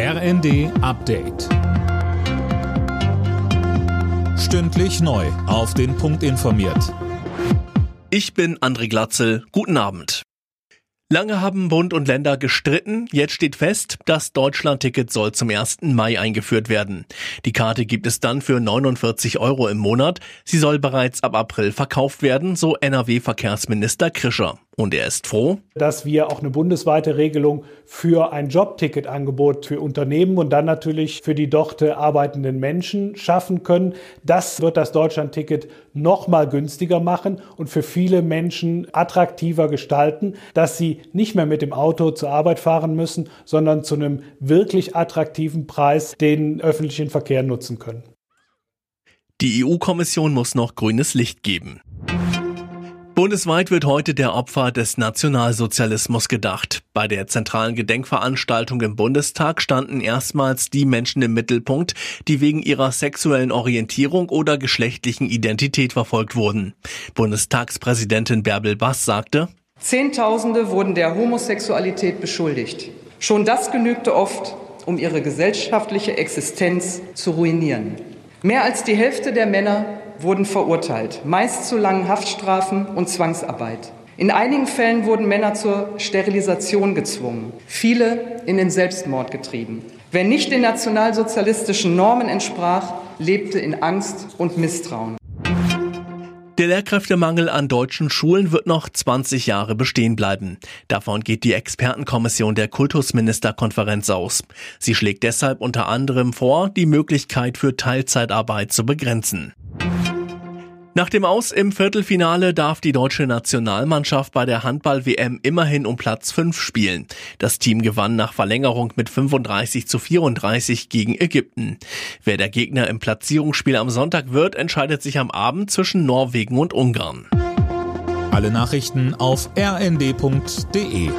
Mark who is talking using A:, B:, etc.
A: RND Update. Stündlich neu. Auf den Punkt informiert.
B: Ich bin André Glatzel. Guten Abend. Lange haben Bund und Länder gestritten. Jetzt steht fest, das Deutschlandticket soll zum 1. Mai eingeführt werden. Die Karte gibt es dann für 49 Euro im Monat. Sie soll bereits ab April verkauft werden, so NRW-Verkehrsminister Krischer. Und er ist froh,
C: dass wir auch eine bundesweite Regelung für ein Jobticketangebot für Unternehmen und dann natürlich für die dort arbeitenden Menschen schaffen können. Das wird das Deutschlandticket noch mal günstiger machen und für viele Menschen attraktiver gestalten, dass sie nicht mehr mit dem Auto zur Arbeit fahren müssen, sondern zu einem wirklich attraktiven Preis den öffentlichen Verkehr nutzen können.
B: Die EU-Kommission muss noch grünes Licht geben. Bundesweit wird heute der Opfer des Nationalsozialismus gedacht. Bei der zentralen Gedenkveranstaltung im Bundestag standen erstmals die Menschen im Mittelpunkt, die wegen ihrer sexuellen Orientierung oder geschlechtlichen Identität verfolgt wurden. Bundestagspräsidentin Bärbel Bass sagte,
D: Zehntausende wurden der Homosexualität beschuldigt. Schon das genügte oft, um ihre gesellschaftliche Existenz zu ruinieren. Mehr als die Hälfte der Männer wurden verurteilt, meist zu langen Haftstrafen und Zwangsarbeit. In einigen Fällen wurden Männer zur Sterilisation gezwungen, viele in den Selbstmord getrieben. Wer nicht den nationalsozialistischen Normen entsprach, lebte in Angst und Misstrauen.
B: Der Lehrkräftemangel an deutschen Schulen wird noch 20 Jahre bestehen bleiben. Davon geht die Expertenkommission der Kultusministerkonferenz aus. Sie schlägt deshalb unter anderem vor, die Möglichkeit für Teilzeitarbeit zu begrenzen. Nach dem Aus im Viertelfinale darf die deutsche Nationalmannschaft bei der Handball-WM immerhin um Platz 5 spielen. Das Team gewann nach Verlängerung mit 35 zu 34 gegen Ägypten. Wer der Gegner im Platzierungsspiel am Sonntag wird, entscheidet sich am Abend zwischen Norwegen und Ungarn.
A: Alle Nachrichten auf rnd.de